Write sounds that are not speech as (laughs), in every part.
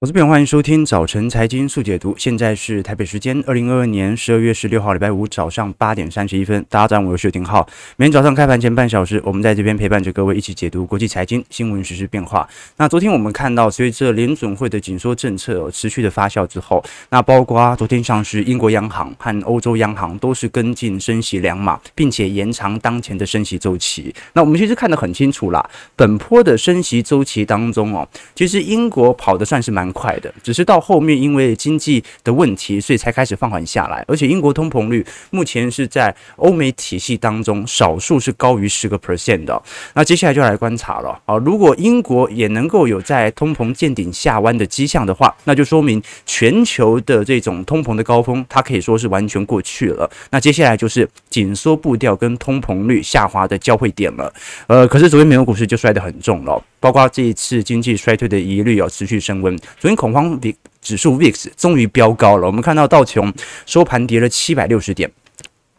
我是边，欢迎收听早晨财经速解读。现在是台北时间二零二二年十二月十六号礼拜五早上八点三十一分。大家早上好，我是薛廷浩。每天早上开盘前半小时，我们在这边陪伴着各位一起解读国际财经新闻实、时变化。那昨天我们看到，随着联准会的紧缩政策持续的发酵之后，那包括昨天像是英国央行和欧洲央行都是跟进升息两码，并且延长当前的升息周期。那我们其实看得很清楚啦，本波的升息周期当中哦，其实英国跑得算是蛮快的，只是到后面因为经济的问题，所以才开始放缓下来。而且英国通膨率目前是在欧美体系当中少数是高于十个 percent 的。那接下来就来观察了啊，如果英国也能够有在通膨见顶下弯的迹象的话，那就说明全球的这种通膨的高峰，它可以说是完全过去了。那接下来就是紧缩步调跟通膨率下滑的交汇点了。呃，可是昨天美国股市就摔得很重了，包括这一次经济衰退的疑虑要持续升温。昨天恐慌。指数 VIX 终于飙高了，我们看到道琼收盘跌了七百六十点，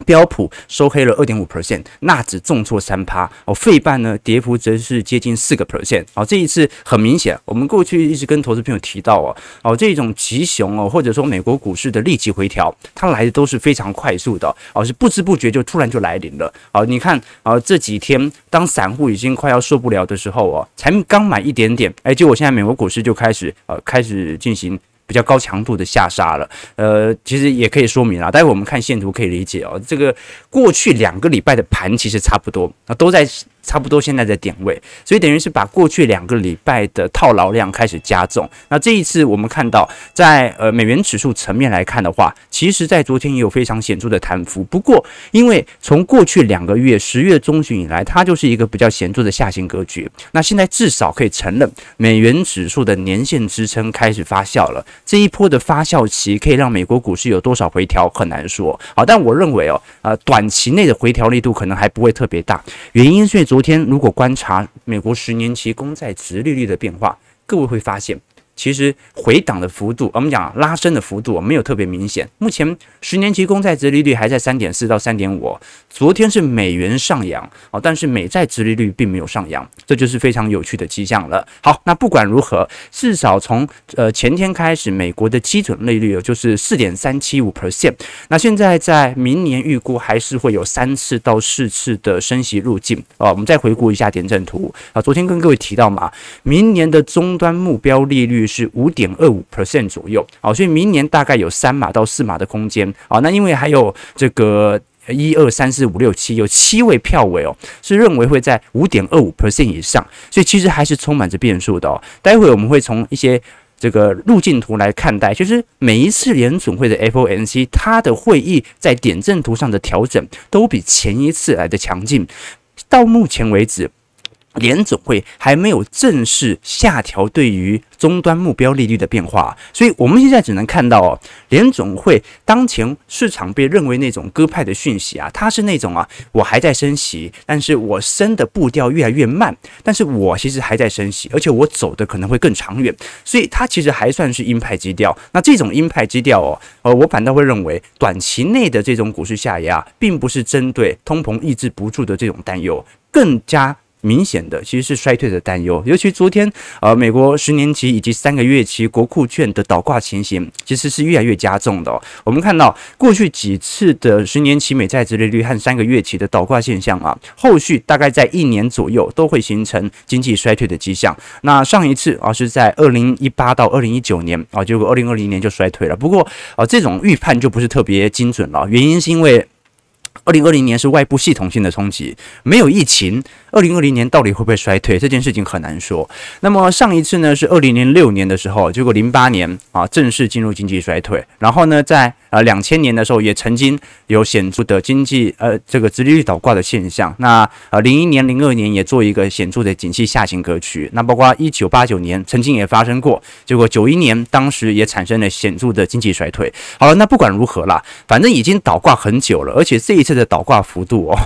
标普收黑了二点五 percent，纳指重挫三趴。哦，费半呢跌幅则是接近四个 percent 哦，这一次很明显，我们过去一直跟投资朋友提到哦哦，这种急熊哦，或者说美国股市的立即回调，它来的都是非常快速的。哦，是不知不觉就突然就来临了。哦，你看啊，这几天当散户已经快要受不了的时候哦，才刚买一点点，哎，结果现在美国股市就开始呃开始进行。比较高强度的下杀了，呃，其实也可以说明啊，待会我们看线图可以理解哦，这个过去两个礼拜的盘其实差不多啊，都在。差不多现在的点位，所以等于是把过去两个礼拜的套牢量开始加重。那这一次我们看到，在呃美元指数层面来看的话，其实在昨天也有非常显著的弹幅。不过，因为从过去两个月十月中旬以来，它就是一个比较显著的下行格局。那现在至少可以承认，美元指数的年线支撑开始发酵了。这一波的发酵期可以让美国股市有多少回调很难说。好，但我认为哦，呃，短期内的回调力度可能还不会特别大。原因是。昨天如果观察美国十年期公债殖利率的变化，各位会发现。其实回档的幅度，我们讲拉升的幅度没有特别明显。目前十年期公债殖利率还在三点四到三点五。昨天是美元上扬哦，但是美债殖利率并没有上扬，这就是非常有趣的迹象了。好，那不管如何，至少从呃前天开始，美国的基准利率就是四点三七五 percent。那现在在明年预估还是会有三次到四次的升息路径啊。我们再回顾一下点阵图啊，昨天跟各位提到嘛，明年的终端目标利率。是五点二五 percent 左右，好，所以明年大概有三码到四码的空间，好，那因为还有这个一二三四五六七，有七位票委哦，是认为会在五点二五 percent 以上，所以其实还是充满着变数的哦。待会我们会从一些这个路径图来看待，其实每一次联准会的 FOMC 它的会议在点阵图上的调整都比前一次来的强劲，到目前为止。联总会还没有正式下调对于终端目标利率的变化，所以我们现在只能看到哦，联总会当前市场被认为那种鸽派的讯息啊，它是那种啊，我还在升息，但是我升的步调越来越慢，但是我其实还在升息，而且我走的可能会更长远，所以它其实还算是鹰派基调。那这种鹰派基调哦，呃，我反倒会认为短期内的这种股市下压，并不是针对通膨抑制不住的这种担忧，更加。明显的其实是衰退的担忧，尤其昨天，呃，美国十年期以及三个月期国库券的倒挂情形，其实是越来越加重的。我们看到过去几次的十年期美债殖利率和三个月期的倒挂现象啊，后续大概在一年左右都会形成经济衰退的迹象。那上一次啊是在二零一八到二零一九年啊，结果二零二零年就衰退了。不过啊，这种预判就不是特别精准了，原因是因为。二零二零年是外部系统性的冲击，没有疫情。二零二零年到底会不会衰退？这件事情很难说。那么上一次呢是二零零六年的时候，结果零八年啊正式进入经济衰退。然后呢，在呃两千年的时候也曾经有显著的经济呃这个殖利率倒挂的现象。那呃零一年、零二年也做一个显著的景气下行格局。那包括一九八九年曾经也发生过，结果九一年当时也产生了显著的经济衰退。好了，那不管如何啦，反正已经倒挂很久了，而且这一次的倒挂幅度哦，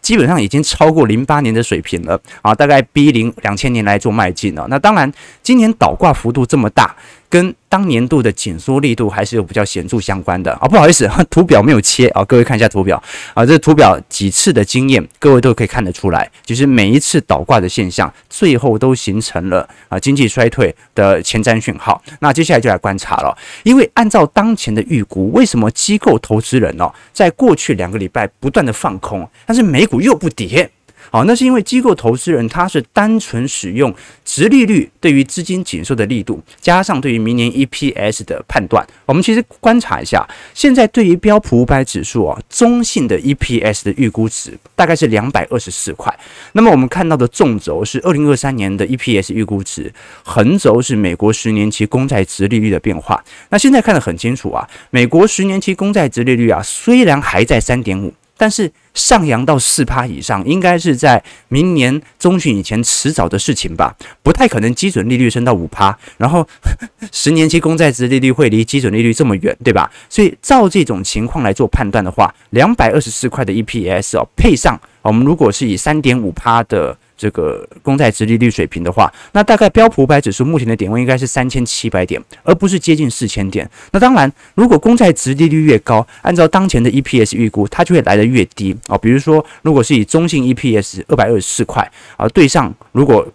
基本上已经超过零八年的水平了啊，大概逼零两千年来做迈进了。那当然，今年倒挂幅度这么大，跟当年度的紧缩力度还是有比较显著相关的啊。不好意思，(laughs) 图表没有切啊，各位看一下图表啊，这图表几次的经验，各位都可以看得出来，就是每一次倒挂的现象，最后都形成了啊经济衰退的前瞻讯号。那接下来就来观察了，因为按照当前的预估，为什么机构投资人哦，在过去两个礼拜不断的放空，但是美股又不跌？好，那是因为机构投资人他是单纯使用殖利率对于资金紧缩的力度，加上对于明年 EPS 的判断。我们其实观察一下，现在对于标普五百指数啊，中性的 EPS 的预估值大概是两百二十四块。那么我们看到的纵轴是二零二三年的 EPS 预估值，横轴是美国十年期公债殖利率的变化。那现在看得很清楚啊，美国十年期公债殖利率啊，虽然还在三点五。但是上扬到四趴以上，应该是在明年中旬以前迟早的事情吧，不太可能基准利率升到五趴，然后 (laughs) 十年期公债值利率会离基准利率这么远，对吧？所以照这种情况来做判断的话，两百二十四块的 EPS 哦，配上我们如果是以三点五趴的。这个公债殖利率水平的话，那大概标普五百指数目前的点位应该是三千七百点，而不是接近四千点。那当然，如果公债殖利率越高，按照当前的 EPS 预估，它就会来得越低啊。比如说，如果是以中性 EPS 二百二十四块啊，对上如果。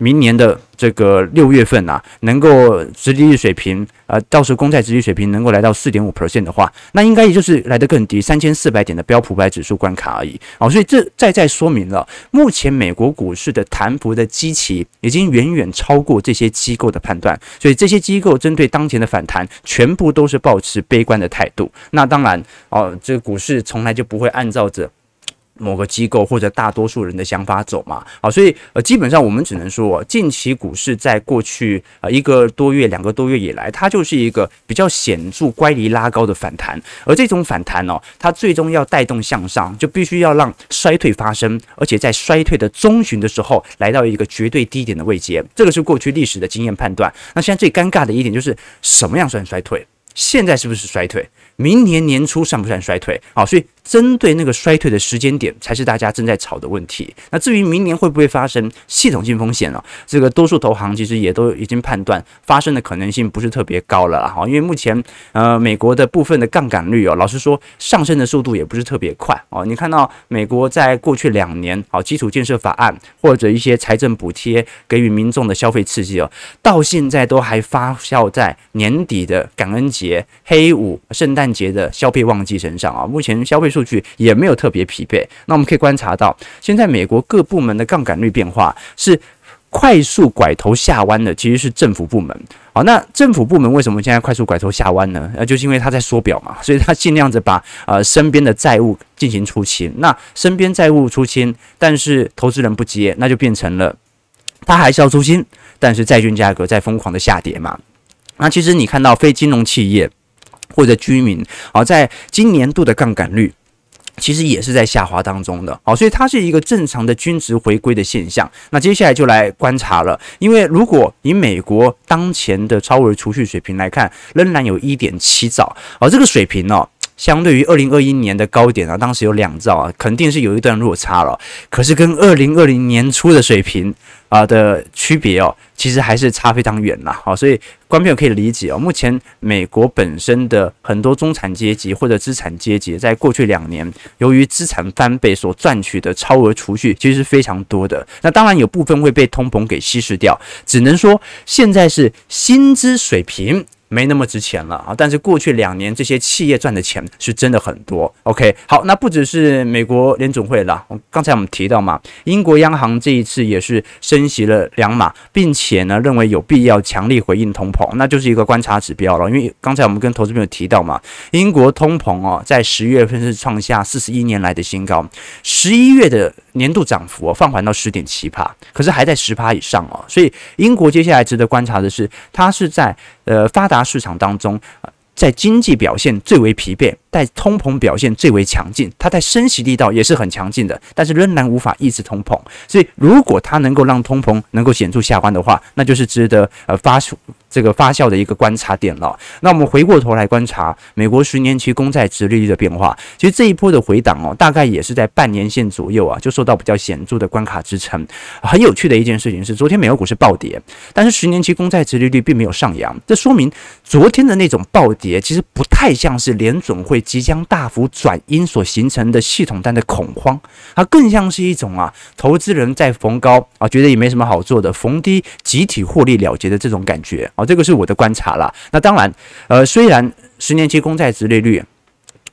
明年的这个六月份啊，能够殖利率水平，呃，到时候公债殖利率水平能够来到四点五 percent 的话，那应该也就是来得更低，三千四百点的标普百指数关卡而已。好，所以这再再说明了，目前美国股市的弹幅的基期已经远远超过这些机构的判断，所以这些机构针对当前的反弹，全部都是抱持悲观的态度。那当然，哦，这个股市从来就不会按照着。某个机构或者大多数人的想法走嘛，好，所以呃，基本上我们只能说，近期股市在过去呃一个多月、两个多月以来，它就是一个比较显著乖离拉高的反弹，而这种反弹哦，它最终要带动向上，就必须要让衰退发生，而且在衰退的中旬的时候来到一个绝对低点的位阶，这个是过去历史的经验判断。那现在最尴尬的一点就是，什么样算衰退？现在是不是衰退？明年年初算不算衰退？好，所以。针对那个衰退的时间点，才是大家正在吵的问题。那至于明年会不会发生系统性风险呢？这个多数投行其实也都已经判断发生的可能性不是特别高了哈。因为目前呃美国的部分的杠杆率哦，老实说上升的速度也不是特别快哦。你看到美国在过去两年啊，基础建设法案或者一些财政补贴给予民众的消费刺激哦，到现在都还发酵在年底的感恩节、黑五、圣诞节的消费旺季身上啊。目前消费数数据也没有特别疲惫，那我们可以观察到，现在美国各部门的杠杆率变化是快速拐头下弯的，其实是政府部门。好，那政府部门为什么现在快速拐头下弯呢？呃，就是因为他在缩表嘛，所以他尽量着把呃身边的债务进行出清。那身边债务出清，但是投资人不接，那就变成了他还是要出清，但是债券价格在疯狂的下跌嘛。那其实你看到非金融企业或者居民，好，在今年度的杠杆率。其实也是在下滑当中的，好，所以它是一个正常的均值回归的现象。那接下来就来观察了，因为如果以美国当前的超额储蓄水平来看，仍然有一点七兆，而这个水平呢、相对于二零二一年的高点啊，当时有两兆啊，肯定是有一段落差了。可是跟二零二零年初的水平啊的区别哦，其实还是差非常远啦。好，所以观众朋友可以理解哦，目前美国本身的很多中产阶级或者资产阶级，在过去两年由于资产翻倍所赚取的超额储蓄，其实是非常多的。那当然有部分会被通膨给稀释掉，只能说现在是薪资水平。没那么值钱了啊！但是过去两年这些企业赚的钱是真的很多。OK，好，那不只是美国联总会了，刚才我们提到嘛，英国央行这一次也是升息了两码，并且呢认为有必要强力回应通膨，那就是一个观察指标了。因为刚才我们跟投资朋友提到嘛，英国通膨哦，在十月份是创下四十一年来的新高，十一月的年度涨幅哦放缓到十点七趴，可是还在十趴以上哦，所以英国接下来值得观察的是，它是在呃发达。市场当中，在经济表现最为疲惫，在通膨表现最为强劲，它在升息力道也是很强劲的，但是仍然无法抑制通膨。所以，如果它能够让通膨能够显著下弯的话，那就是值得呃发出这个发酵的一个观察点了。那我们回过头来观察美国十年期公债殖利率的变化，其实这一波的回档哦，大概也是在半年线左右啊，就受到比较显著的关卡支撑。很有趣的一件事情是，昨天美国股市暴跌，但是十年期公债殖利率并没有上扬，这说明昨天的那种暴跌其实不太像是联准会即将大幅转阴所形成的系统单的恐慌，它更像是一种啊，投资人在逢高啊，觉得也没什么好做的，逢低集体获利了结的这种感觉啊，这个是我的观察啦。那当然，呃，虽然十年期公债殖利率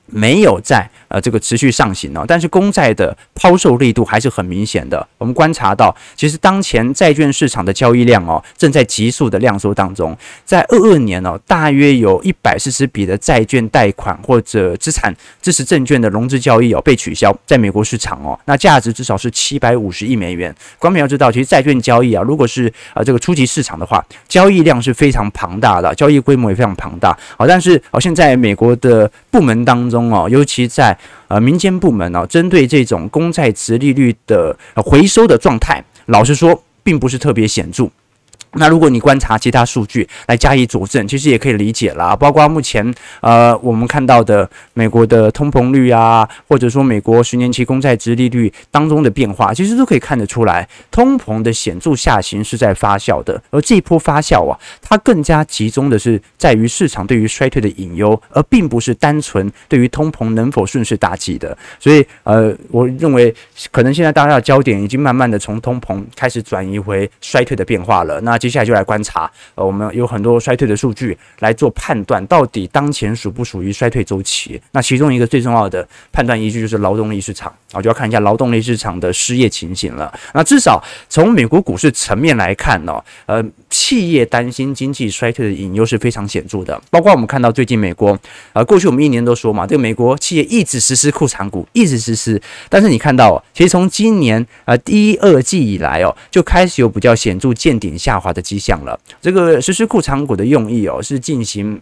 没有在。呃，这个持续上行哦，但是公债的抛售力度还是很明显的。我们观察到，其实当前债券市场的交易量哦，正在急速的量缩当中。在二二年哦，大约有一百四十笔的债券贷款或者资产支持证券的融资交易哦被取消，在美国市场哦，那价值至少是七百五十亿美元。观众要知道，其实债券交易啊，如果是呃这个初级市场的话，交易量是非常庞大的，交易规模也非常庞大。好，但是好像在美国的部门当中中哦，尤其在呃，民间部门呢、针对这种公债殖利率的回收的状态，老实说，并不是特别显著。那如果你观察其他数据来加以佐证，其实也可以理解啦。包括目前呃我们看到的美国的通膨率啊，或者说美国十年期公债殖利率当中的变化，其实都可以看得出来，通膨的显著下行是在发酵的。而这一波发酵啊，它更加集中的是在于市场对于衰退的隐忧，而并不是单纯对于通膨能否顺势大击的。所以呃，我认为可能现在大家的焦点已经慢慢的从通膨开始转移回衰退的变化了。那接下来就来观察，呃，我们有很多衰退的数据来做判断，到底当前属不属于衰退周期？那其中一个最重要的判断依据就是劳动力市场，啊，就要看一下劳动力市场的失业情形了。那至少从美国股市层面来看呢，呃，企业担心经济衰退的隐忧是非常显著的。包括我们看到最近美国，呃，过去我们一年都说嘛，这个美国企业一直实施库藏股，一直实施，但是你看到，其实从今年呃第一二季以来哦，就开始有比较显著见顶下滑的迹象。了这个实施库藏股的用意哦，是进行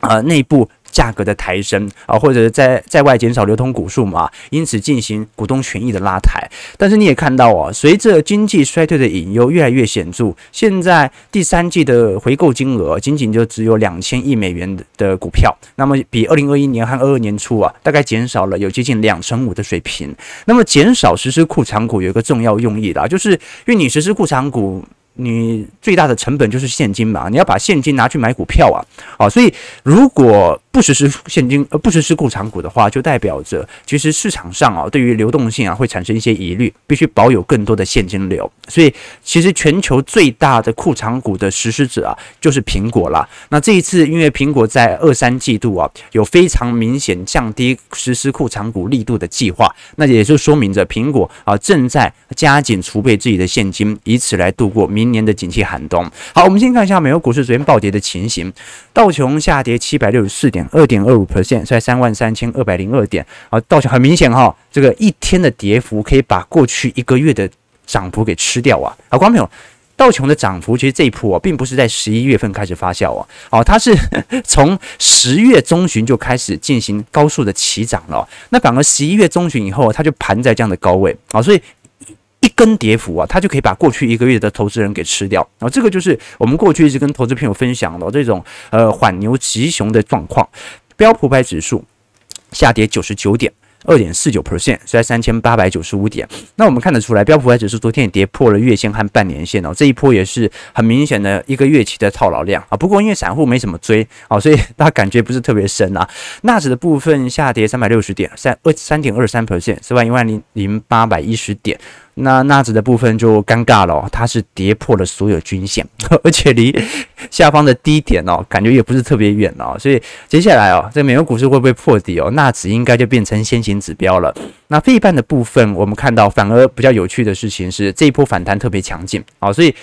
呃内部价格的抬升啊，或者在在外减少流通股数嘛，因此进行股东权益的拉抬。但是你也看到哦，随着经济衰退的隐忧越来越显著，现在第三季的回购金额仅仅就只有两千亿美元的股票，那么比二零二一年和二二年初啊，大概减少了有接近两成五的水平。那么减少实施库藏股有一个重要用意啦，就是因为你实施库藏股。你最大的成本就是现金嘛，你要把现金拿去买股票啊，啊，所以如果不实施现金呃不实施库藏股的话，就代表着其实市场上啊对于流动性啊会产生一些疑虑，必须保有更多的现金流。所以其实全球最大的库藏股的实施者啊就是苹果啦。那这一次因为苹果在二三季度啊有非常明显降低实施库藏股力度的计划，那也就说明着苹果啊正在加紧储备自己的现金，以此来度过明年的景气寒冬。好，我们先看一下美国股市昨天暴跌的情形，道琼下跌七百六十四点。二点二五 percent，在三万三千二百零二点啊，道琼很明显哈，这个一天的跌幅可以把过去一个月的涨幅给吃掉啊！啊，观众朋友，道琼的涨幅其实这一波，并不是在十一月份开始发酵啊，哦，它是 (laughs) 从十月中旬就开始进行高速的起涨了，那反而十一月中旬以后，它就盘在这样的高位啊，所以。一根跌幅啊，它就可以把过去一个月的投资人给吃掉。然后这个就是我们过去一直跟投资朋友分享的这种呃缓牛急熊的状况。标普百指数下跌九十九点二点四九 percent，在三千八百九十五点。那我们看得出来，标普百指数昨天也跌破了月线和半年线哦。这一波也是很明显的一个月期的套牢量啊。不过因为散户没怎么追啊，所以大家感觉不是特别深啊。纳指的部分下跌三百六十点，三二三点二三 percent，四万一万零零八百一十点。那纳指的部分就尴尬了，它是跌破了所有均线，(laughs) 而且离下方的低点哦，感觉也不是特别远哦，所以接下来哦，这美国股市会不会破底哦？纳指应该就变成先行指标了。那费半的部分，我们看到反而比较有趣的事情是，这一波反弹特别强劲啊，所以。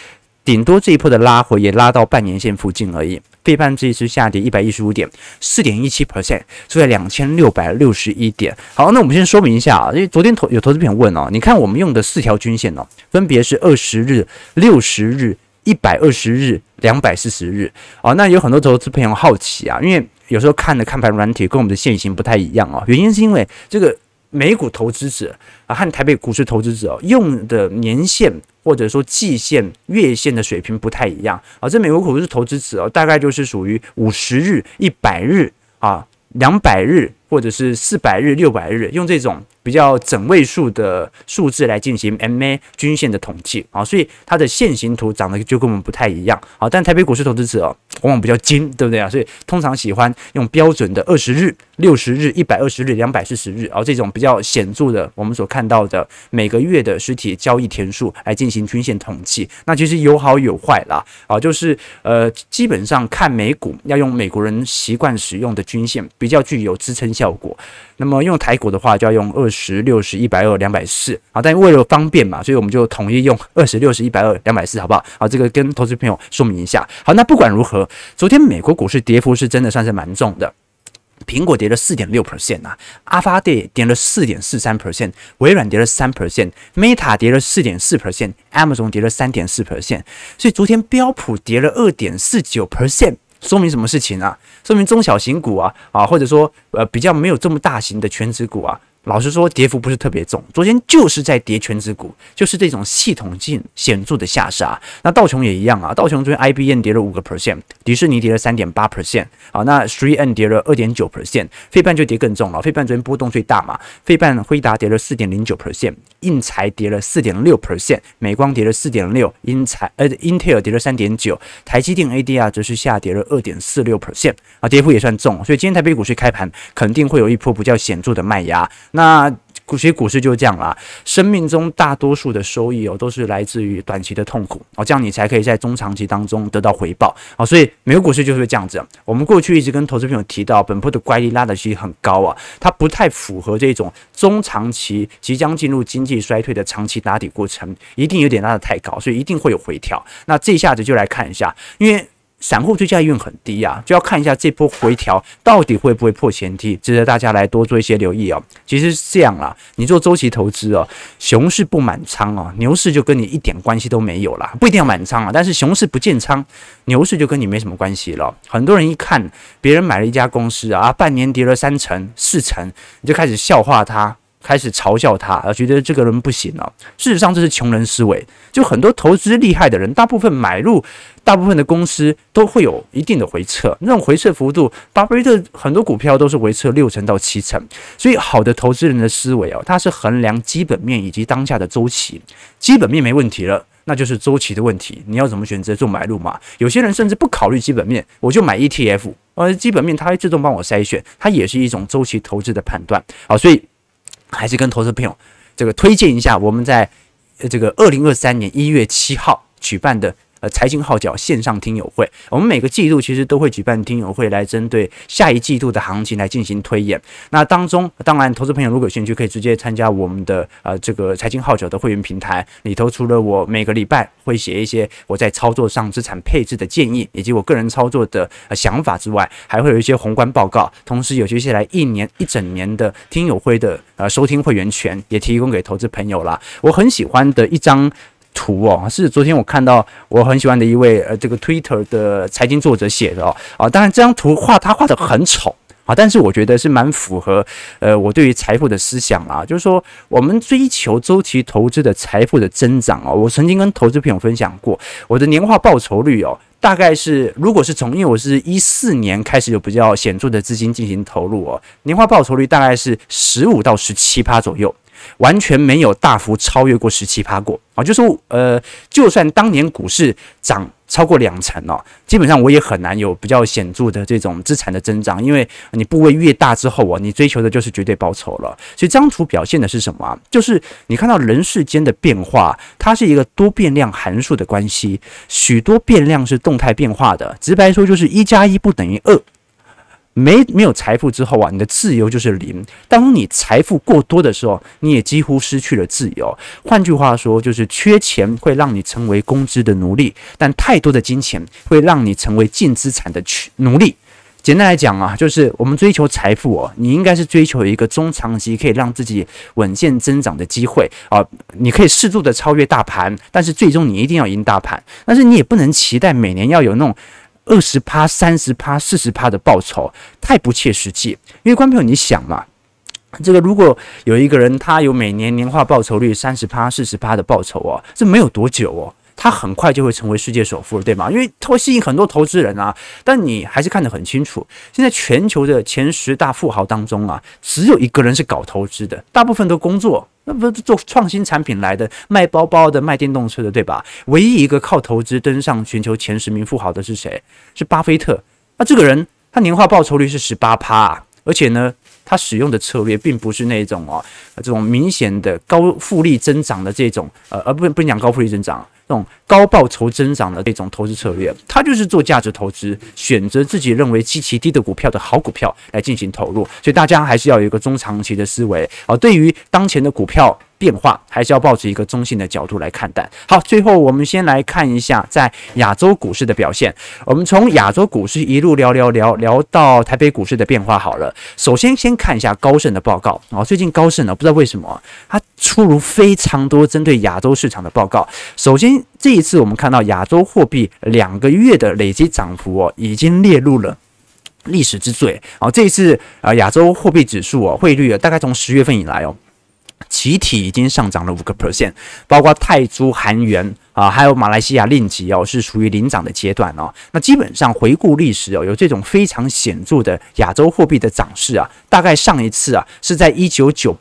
顶多这一波的拉回也拉到半年线附近而已。费半这一次下跌一百一十五点，四点一七 percent，收在两千六百六十一点。好，那我们先说明一下啊，因为昨天投有投资朋友问哦，你看我们用的四条均线哦，分别是二十日、六十日、一百二十日、两百四十日。哦，那有很多投资朋友好奇啊，因为有时候看的看盘软体跟我们的线型不太一样哦，原因是因为这个美股投资者啊和台北股市投资者哦用的年线或者说季线、月线的水平不太一样啊。这美国股市投资者哦，大概就是属于五十日、一百日啊、两百日或者是四百日、六百日，用这种。比较整位数的数字来进行 MA 均线的统计啊，所以它的线形图长得就跟我们不太一样啊。但台北股市投资者哦往往比较精，对不对啊？所以通常喜欢用标准的二十日、六十日、一百二十日、两百四十日啊这种比较显著的我们所看到的每个月的实体交易天数来进行均线统计。那其实有好有坏啦啊，就是呃基本上看美股要用美国人习惯使用的均线，比较具有支撑效果。那么用台股的话，就要用二十六十一百二两百四啊。但为了方便嘛，所以我们就统一用二十六十一百二两百四，好不好？好，这个跟投资朋友说明一下。好，那不管如何，昨天美国股市跌幅是真的算是蛮重的。苹果跌了四点六 percent 啊，阿发跌跌了四点四三 percent，微软跌了三 percent，Meta 跌了四点四 percent，Amazon 跌了三点四 percent。所以昨天标普跌了二点四九 percent。说明什么事情啊？说明中小型股啊啊，或者说呃比较没有这么大型的全职股啊。老实说，跌幅不是特别重。昨天就是在跌权值股，就是这种系统性显著的下杀。那道琼也一样啊，道琼昨天 IBM 跌了五个 percent，迪士尼跌了三点八 percent 啊，那 3N 跌了二点九 percent，费半就跌更重了。费半昨天波动最大嘛，费半辉达跌了四点零九 percent，应材跌了四点六 percent，美光跌了四点六，英才呃 Intel 跌了三点九，台积电 ADR 则是下跌了二点四六 percent 啊，跌幅也算重。所以今天台北股市开盘肯定会有一波比较显著的卖压。那股其实股市就是这样啦，生命中大多数的收益哦，都是来自于短期的痛苦哦，这样你才可以在中长期当中得到回报哦。所以美国股市就是这样子。我们过去一直跟投资朋友提到，本波的乖离拉的其实很高啊，它不太符合这种中长期即将进入经济衰退的长期打底过程，一定有点拉得太高，所以一定会有回调。那这一下子就来看一下，因为。散户追加意愿很低啊，就要看一下这波回调到底会不会破前低，值得大家来多做一些留意哦。其实是这样啦，你做周期投资哦，熊市不满仓哦，牛市就跟你一点关系都没有啦。不一定要满仓啊，但是熊市不建仓，牛市就跟你没什么关系了。很多人一看别人买了一家公司啊，半年跌了三成、四成，你就开始笑话他。开始嘲笑他，而觉得这个人不行了。事实上，这是穷人思维。就很多投资厉害的人，大部分买入大部分的公司都会有一定的回撤，那种回撤幅度，巴菲特很多股票都是回撤六成到七成。所以，好的投资人的思维哦，他是衡量基本面以及当下的周期。基本面没问题了，那就是周期的问题。你要怎么选择做买入嘛？有些人甚至不考虑基本面，我就买 ETF，而基本面它会自动帮我筛选，它也是一种周期投资的判断。好，所以。还是跟投资朋友这个推荐一下，我们在这个二零二三年一月七号举办的。呃，财经号角线上听友会，我们每个季度其实都会举办听友会，来针对下一季度的行情来进行推演。那当中，当然，投资朋友如果有兴趣，可以直接参加我们的呃这个财经号角的会员平台里头。除了我每个礼拜会写一些我在操作上资产配置的建议，以及我个人操作的呃想法之外，还会有一些宏观报告，同时有接下来一年一整年的听友会的呃收听会员权也提供给投资朋友了。我很喜欢的一张。图哦，是昨天我看到我很喜欢的一位呃这个 Twitter 的财经作者写的哦。啊，当然这张图画他画的很丑啊，但是我觉得是蛮符合呃我对于财富的思想啊，就是说我们追求周期投资的财富的增长哦，我曾经跟投资朋友分享过，我的年化报酬率哦，大概是如果是从因为我是一四年开始有比较显著的资金进行投入哦，年化报酬率大概是十五到十七趴左右。完全没有大幅超越过十七趴过啊！就是呃，就算当年股市涨超过两成哦，基本上我也很难有比较显著的这种资产的增长，因为你部位越大之后哦，你追求的就是绝对报酬了。所以这张图表现的是什么？就是你看到人世间的变化，它是一个多变量函数的关系，许多变量是动态变化的。直白说，就是一加一不等于二。没没有财富之后啊，你的自由就是零。当你财富过多的时候，你也几乎失去了自由。换句话说，就是缺钱会让你成为工资的奴隶，但太多的金钱会让你成为净资产的奴隶。简单来讲啊，就是我们追求财富哦，你应该是追求一个中长期可以让自己稳健增长的机会啊。你可以适度的超越大盘，但是最终你一定要赢大盘。但是你也不能期待每年要有那种。二十趴、三十趴、四十趴的报酬，太不切实际。因为观众朋友，你想嘛，这个如果有一个人他有每年年化报酬率三十趴、四十趴的报酬哦，这没有多久哦。他很快就会成为世界首富了，对吗？因为他会吸引很多投资人啊。但你还是看得很清楚，现在全球的前十大富豪当中啊，只有一个人是搞投资的，大部分都工作，那不是做创新产品来的，卖包包的、卖电动车的，对吧？唯一一个靠投资登上全球前十名富豪的是谁？是巴菲特。那这个人他年化报酬率是十八趴，而且呢，他使用的策略并不是那种哦，这种明显的高复利增长的这种，呃，而不不讲高复利增长。那种高报酬增长的这种投资策略，它就是做价值投资，选择自己认为极其低的股票的好股票来进行投入。所以大家还是要有一个中长期的思维啊。对于当前的股票变化，还是要抱持一个中性的角度来看待。好，最后我们先来看一下在亚洲股市的表现。我们从亚洲股市一路聊聊聊聊到台北股市的变化好了。首先先看一下高盛的报告啊，最近高盛呢不知道为什么它出炉非常多针对亚洲市场的报告。首先这一次我们看到亚洲货币两个月的累积涨幅哦，已经列入了历史之最啊。这一次啊亚洲货币指数哦汇率啊大概从十月份以来哦。集体已经上涨了五个 percent，包括泰铢、韩元啊，还有马来西亚令吉哦，是属于领涨的阶段哦。那基本上回顾历史哦，有这种非常显著的亚洲货币的涨势啊，大概上一次啊是在一九九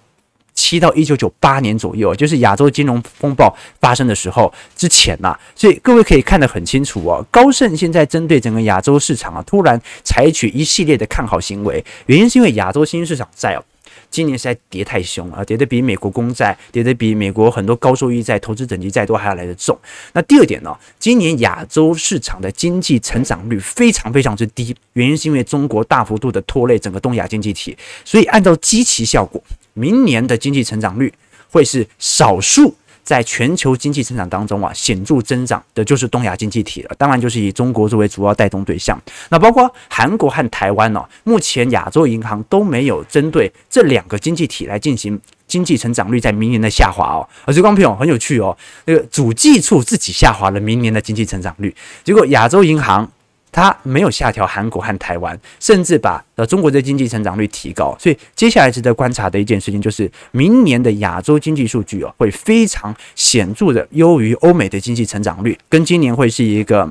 七到一九九八年左右，就是亚洲金融风暴发生的时候之前呐。所以各位可以看得很清楚哦，高盛现在针对整个亚洲市场啊，突然采取一系列的看好行为，原因是因为亚洲新兴市场债哦。今年实在跌太凶啊，跌得比美国公债，跌得比美国很多高收益债、投资等级债都还要来得重。那第二点呢，今年亚洲市场的经济成长率非常非常之低，原因是因为中国大幅度的拖累整个东亚经济体，所以按照基期效果，明年的经济成长率会是少数。在全球经济增长当中啊，显著增长的就是东亚经济体了，当然就是以中国作为主要带动对象。那包括韩国和台湾呢，目前亚洲银行都没有针对这两个经济体来进行经济成长率在明年的下滑哦。而且光朋友很有趣哦，那个主计处自己下滑了明年的经济成长率，结果亚洲银行。它没有下调韩国和台湾，甚至把呃中国的经济成长率提高，所以接下来值得观察的一件事情就是，明年的亚洲经济数据哦会非常显著的优于欧美的经济成长率，跟今年会是一个。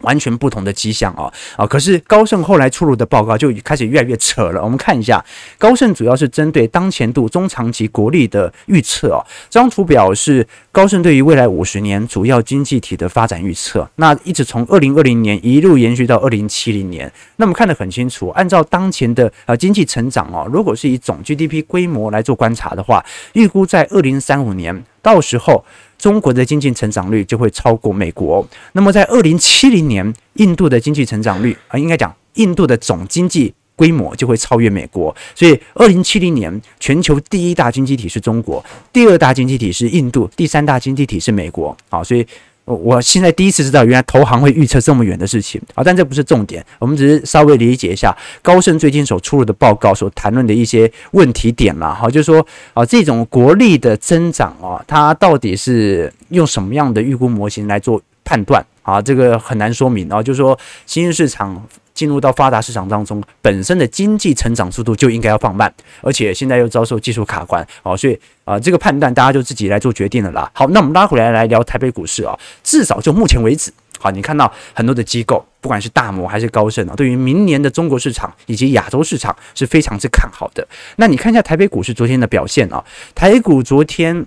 完全不同的迹象哦，啊！可是高盛后来出炉的报告就开始越来越扯了。我们看一下，高盛主要是针对当前度中长期国力的预测哦。这张图表是高盛对于未来五十年主要经济体的发展预测，那一直从二零二零年一路延续到二零七零年。那么看得很清楚，按照当前的呃经济成长哦，如果是以总 GDP 规模来做观察的话，预估在二零三五年到时候。中国的经济成长率就会超过美国。那么在二零七零年，印度的经济成长率啊，应该讲印度的总经济规模就会超越美国。所以二零七零年，全球第一大经济体是中国，第二大经济体是印度，第三大经济体是美国。好，所以。我我现在第一次知道，原来投行会预测这么远的事情啊！但这不是重点，我们只是稍微理解一下高盛最近所出炉的报告所谈论的一些问题点啦。哈，就是说啊，这种国力的增长啊，它到底是用什么样的预估模型来做判断啊？这个很难说明啊。就是说，新兴市场。进入到发达市场当中，本身的经济成长速度就应该要放慢，而且现在又遭受技术卡关，哦，所以啊、这个判断大家就自己来做决定了啦。好，那我们拉回来来聊台北股市啊，至少就目前为止，好，你看到很多的机构，不管是大摩还是高盛啊，对于明年的中国市场以及亚洲市场是非常之看好的。那你看一下台北股市昨天的表现啊，台股昨天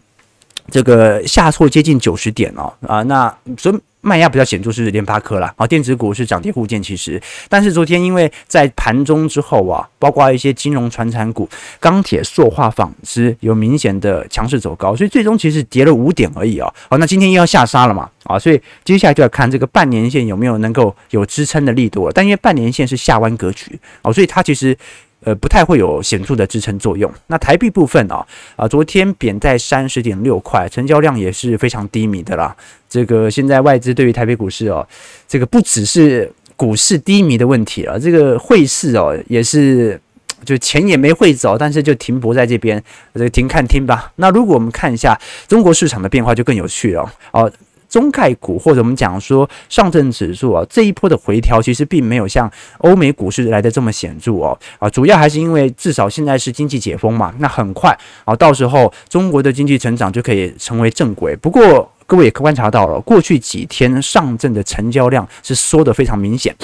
这个下挫接近九十点哦，啊，那所以。卖压比较显著是联发科啦，啊，电子股是涨跌互见，其实，但是昨天因为在盘中之后啊，包括一些金融、传产股、钢铁、塑化、纺织有明显的强势走高，所以最终其实跌了五点而已啊，好，那今天又要下杀了嘛，啊，所以接下来就要看这个半年线有没有能够有支撑的力度了，但因为半年线是下弯格局，啊，所以它其实。呃，不太会有显著的支撑作用。那台币部分啊，啊，昨天贬在三十点六块，成交量也是非常低迷的啦。这个现在外资对于台北股市哦，这个不只是股市低迷的问题了，这个汇市哦也是，就钱也没汇走，但是就停泊在这边，这个停看听吧。那如果我们看一下中国市场的变化，就更有趣了哦。中概股或者我们讲说上证指数啊，这一波的回调其实并没有像欧美股市来的这么显著哦啊，主要还是因为至少现在是经济解封嘛，那很快啊，到时候中国的经济成长就可以成为正轨。不过各位也观察到了，过去几天上证的成交量是缩得非常明显。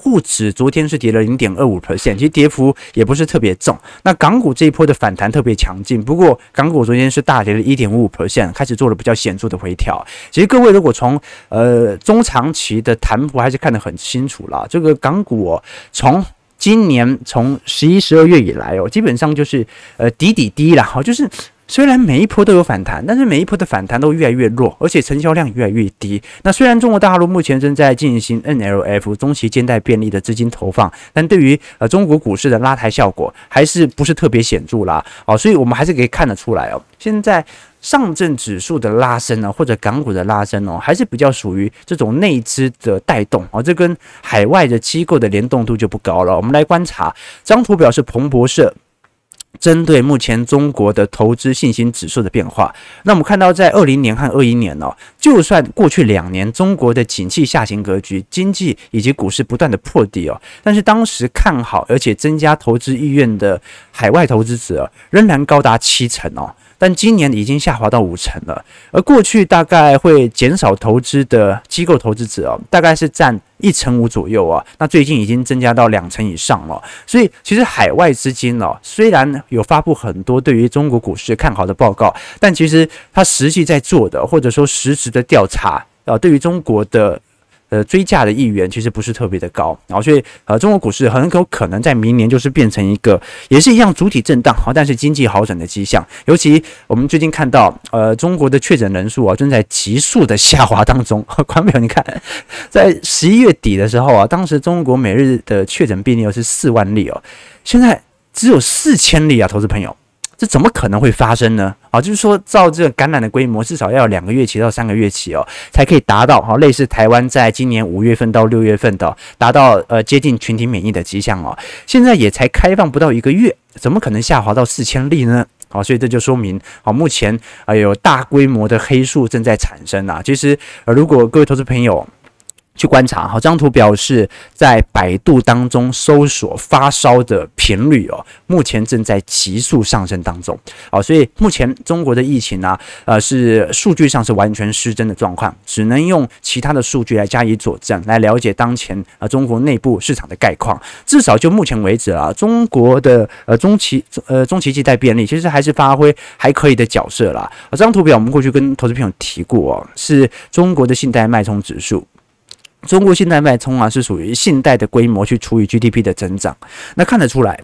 沪指昨天是跌了零点二五 percent，其实跌幅也不是特别重。那港股这一波的反弹特别强劲，不过港股昨天是大跌了一点五五 percent，开始做了比较显著的回调。其实各位如果从呃中长期的弹幅还是看得很清楚了，这个港股，从今年从十一、十二月以来哦，基本上就是呃底底低了哈，就是。虽然每一波都有反弹，但是每一波的反弹都越来越弱，而且成交量越来越低。那虽然中国大陆目前正在进行 NLF 中期借贷便利的资金投放，但对于呃中国股市的拉抬效果还是不是特别显著啦。哦，所以我们还是可以看得出来哦，现在上证指数的拉升呢，或者港股的拉升哦，还是比较属于这种内资的带动哦，这跟海外的机构的联动度就不高了。我们来观察，这张图表示彭博社。针对目前中国的投资信心指数的变化，那我们看到，在二零年和二一年哦，就算过去两年中国的景气下行格局、经济以及股市不断的破底哦，但是当时看好而且增加投资意愿的海外投资者仍然高达七成哦。但今年已经下滑到五成了，而过去大概会减少投资的机构投资者哦，大概是占一成五左右啊。那最近已经增加到两成以上了。所以其实海外资金哦，虽然有发布很多对于中国股市看好的报告，但其实它实际在做的或者说实质的调查啊，对于中国的。呃，追价的意愿其实不是特别的高，然后所以呃，中国股市很有可能在明年就是变成一个也是一样主体震荡，好，但是经济好转的迹象。尤其我们最近看到，呃，中国的确诊人数啊正在急速的下滑当中。(laughs) 观众朋友，你看，在十一月底的时候啊，当时中国每日的确诊病例是四万例哦，现在只有四千例啊，投资朋友。这怎么可能会发生呢？啊，就是说，照这个感染的规模，至少要有两个月期到三个月期哦，才可以达到哈，类似台湾在今年五月份到六月份的达到呃接近群体免疫的迹象哦。现在也才开放不到一个月，怎么可能下滑到四千例呢？好，所以这就说明啊，目前啊有大规模的黑数正在产生啊。其实呃，如果各位投资朋友，去观察，好，这张图表示在百度当中搜索发烧的频率哦，目前正在急速上升当中，好，所以目前中国的疫情呢，呃，是数据上是完全失真的状况，只能用其他的数据来加以佐证，来了解当前呃中国内部市场的概况。至少就目前为止啊，中国的呃中期呃中期借贷便利其实还是发挥还可以的角色啦。这张图表我们过去跟投资朋友提过哦，是中国的信贷脉冲指数。中国信贷脉冲啊，是属于信贷的规模去除以 GDP 的增长。那看得出来，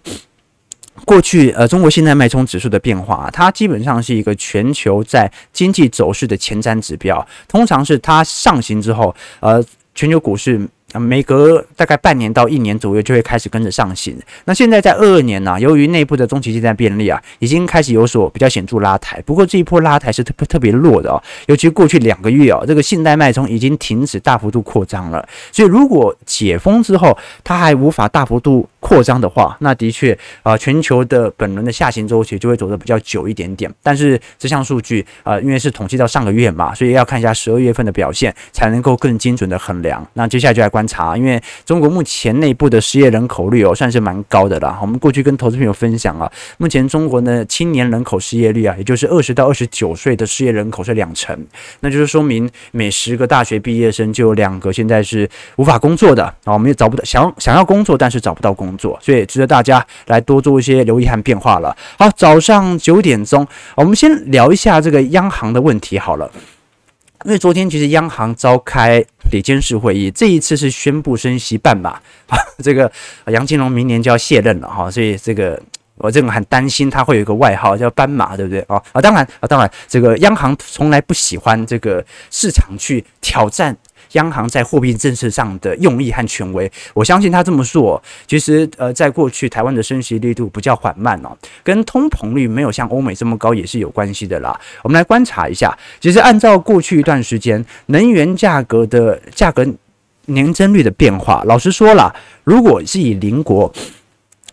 过去呃，中国信贷脉冲指数的变化啊，它基本上是一个全球在经济走势的前瞻指标。通常是它上行之后，呃，全球股市。每隔大概半年到一年左右就会开始跟着上行。那现在在二二年呢、由于内部的中期借贷便利啊，已经开始有所比较显著拉抬。不过这一波拉抬是特别特别弱的哦，尤其过去两个月哦，这个信贷脉冲已经停止大幅度扩张了。所以如果解封之后它还无法大幅度扩张的话，那的确啊，全球的本轮的下行周期就会走得比较久一点点。但是这项数据啊，因为是统计到上个月嘛，所以要看一下十二月份的表现，才能够更精准的衡量。那接下来就来观查，因为中国目前内部的失业人口率哦，算是蛮高的啦。我们过去跟投资朋友分享啊，目前中国呢青年人口失业率啊，也就是二十到二十九岁的失业人口是两成，那就是说明每十个大学毕业生就有两个现在是无法工作的啊。我们也找不到想想要工作，但是找不到工作，所以值得大家来多做一些留意和变化了。好，早上九点钟，我们先聊一下这个央行的问题好了。因为昨天其实央行召开理监事会议，这一次是宣布升息半码啊。(laughs) 这个杨金龙明年就要卸任了哈，所以这个我这个很担心他会有一个外号叫斑马，对不对啊？啊，当然啊，当然这个央行从来不喜欢这个市场去挑战。央行在货币政策上的用意和权威，我相信他这么说，其实呃，在过去台湾的升息力度比较缓慢哦，跟通膨率没有像欧美这么高也是有关系的啦。我们来观察一下，其实按照过去一段时间能源价格的价格年增率的变化，老实说了，如果是以邻国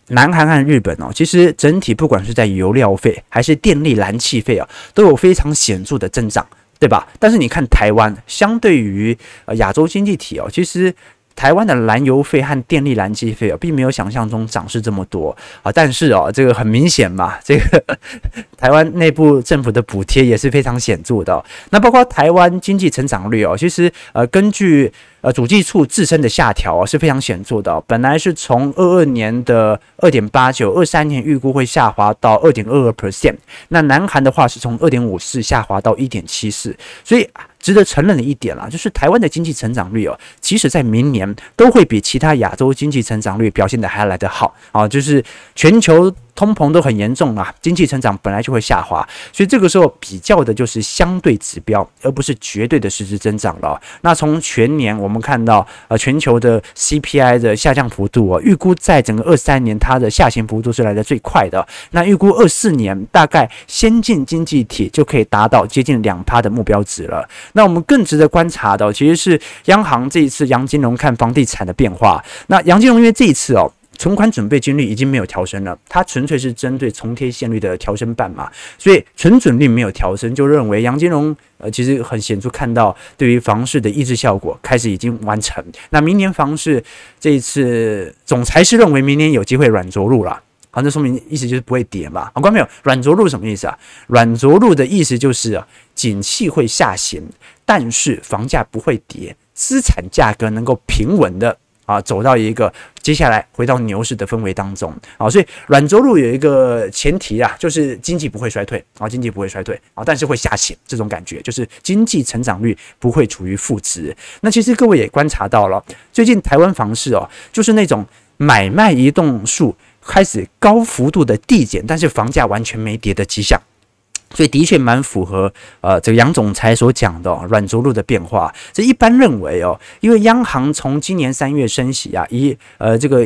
南韩和日本哦，其实整体不管是在油料费还是电力燃气费啊，都有非常显著的增长。对吧？但是你看台湾，相对于呃亚洲经济体哦，其实。台湾的燃油费和电力燃气费啊，并没有想象中涨势这么多啊，但是哦，这个很明显嘛，(laughs) 这个 (laughs) 台湾内部政府的补贴也是非常显著的。那包括台湾经济成长率哦，其实呃，根据呃主计处自身的下调是非常显著的。本来是从二二年的二点八九，二三年预估会下滑到二点二二 percent。那南韩的话是从二点五四下滑到一点七四，所以。值得承认的一点啦，就是台湾的经济成长率哦，即使在明年都会比其他亚洲经济成长率表现的还要来得好啊，就是全球。通膨都很严重啊，经济成长本来就会下滑，所以这个时候比较的就是相对指标，而不是绝对的实质增长了。那从全年我们看到，呃，全球的 CPI 的下降幅度啊，预估在整个二三年它的下行幅度是来得最快的。那预估二四年大概先进经济体就可以达到接近两趴的目标值了。那我们更值得观察的，其实是央行这一次杨金龙看房地产的变化。那杨金龙因为这一次哦。存款准备金率已经没有调升了，它纯粹是针对重贴现率的调升半嘛，所以存准率没有调升，就认为杨金龙呃其实很显著看到对于房市的抑制效果开始已经完成。那明年房市这一次总裁是认为明年有机会软着陆了，好，那说明意思就是不会跌嘛。好，观众朋友，软着陆什么意思啊？软着陆的意思就是啊，景气会下行，但是房价不会跌，资产价格能够平稳的。啊，走到一个接下来回到牛市的氛围当中啊，所以软着陆有一个前提啊，就是经济不会衰退啊，经济不会衰退啊，但是会下行，这种感觉就是经济成长率不会处于负值。那其实各位也观察到了，最近台湾房市哦，就是那种买卖移动数开始高幅度的递减，但是房价完全没跌的迹象。所以的确蛮符合呃这个杨总裁所讲的软着陆的变化。这一般认为哦，因为央行从今年三月升息啊，以呃这个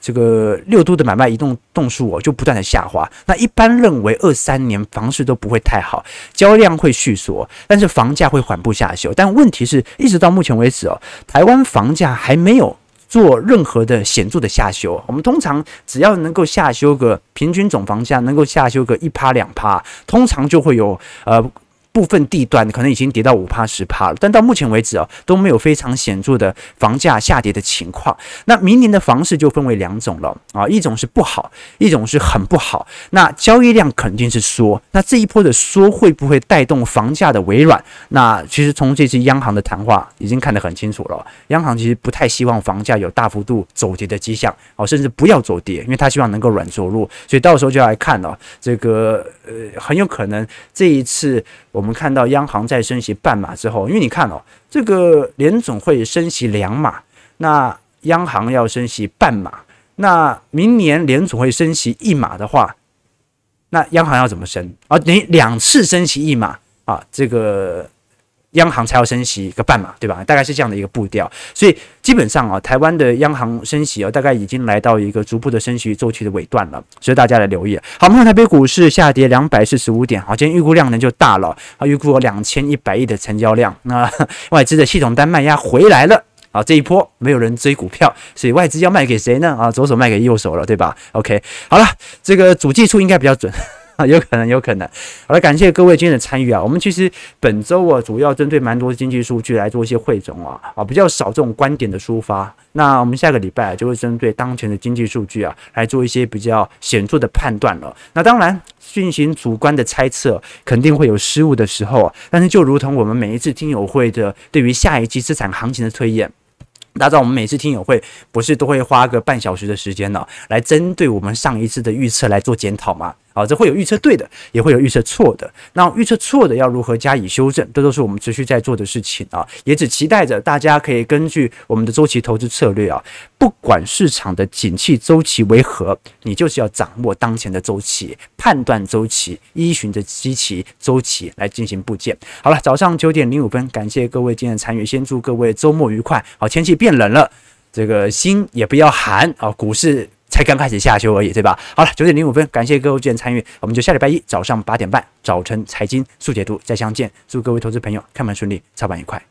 这个六都的买卖移动动数哦就不断的下滑。那一般认为二三年房市都不会太好，交易量会续缩，但是房价会缓步下修。但问题是一直到目前为止哦，台湾房价还没有。做任何的显著的下修，我们通常只要能够下修个平均总房价能够下修个一趴两趴，通常就会有呃。部分地段可能已经跌到五趴十趴了，但到目前为止啊都没有非常显著的房价下跌的情况。那明年的房市就分为两种了啊，一种是不好，一种是很不好。那交易量肯定是缩，那这一波的缩会不会带动房价的微软？那其实从这次央行的谈话已经看得很清楚了，央行其实不太希望房价有大幅度走跌的迹象哦，甚至不要走跌，因为他希望能够软着陆。所以到时候就要来看了，这个呃很有可能这一次我。我们看到央行在升息半码之后，因为你看哦，这个联总会升息两码，那央行要升息半码，那明年联总会升息一码的话，那央行要怎么升啊？等于两次升息一码啊，这个。央行才要升息一个半码，对吧？大概是这样的一个步调，所以基本上啊，台湾的央行升息啊，大概已经来到一个逐步的升息周期的尾段了，所以大家来留意。好，我们看台北股市下跌两百四十五点，好，今天预估量呢就大了，啊，预估有两千一百亿的成交量，那外资的系统单卖压回来了，啊，这一波没有人追股票，所以外资要卖给谁呢？啊，左手卖给右手了，对吧？OK，好了，这个主计处应该比较准。啊，有可能，有可能。好了，感谢各位今天的参与啊。我们其实本周啊，主要针对蛮多经济数据来做一些汇总啊，啊，比较少这种观点的抒发。那我们下个礼拜就会针对当前的经济数据啊，来做一些比较显著的判断了。那当然，进行主观的猜测肯定会有失误的时候啊。但是就如同我们每一次听友会的对于下一季资产行情的推演。大家知道我们每次听友会不是都会花个半小时的时间呢，来针对我们上一次的预测来做检讨吗？啊，这会有预测对的，也会有预测错的。那预测错的要如何加以修正？这都是我们持续在做的事情啊。也只期待着大家可以根据我们的周期投资策略啊，不管市场的景气周期为何，你就是要掌握当前的周期，判断周期，依循着基期周期来进行布建。好了，早上九点零五分，感谢各位今天参与，先祝各位周末愉快。好，天气变冷了，这个心也不要寒啊，股市。才刚开始下修而已，对吧？好了，九点零五分，感谢各位今天参与，我们就下礼拜一早上八点半早晨财经速解读再相见，祝各位投资朋友开门顺利，操盘愉快。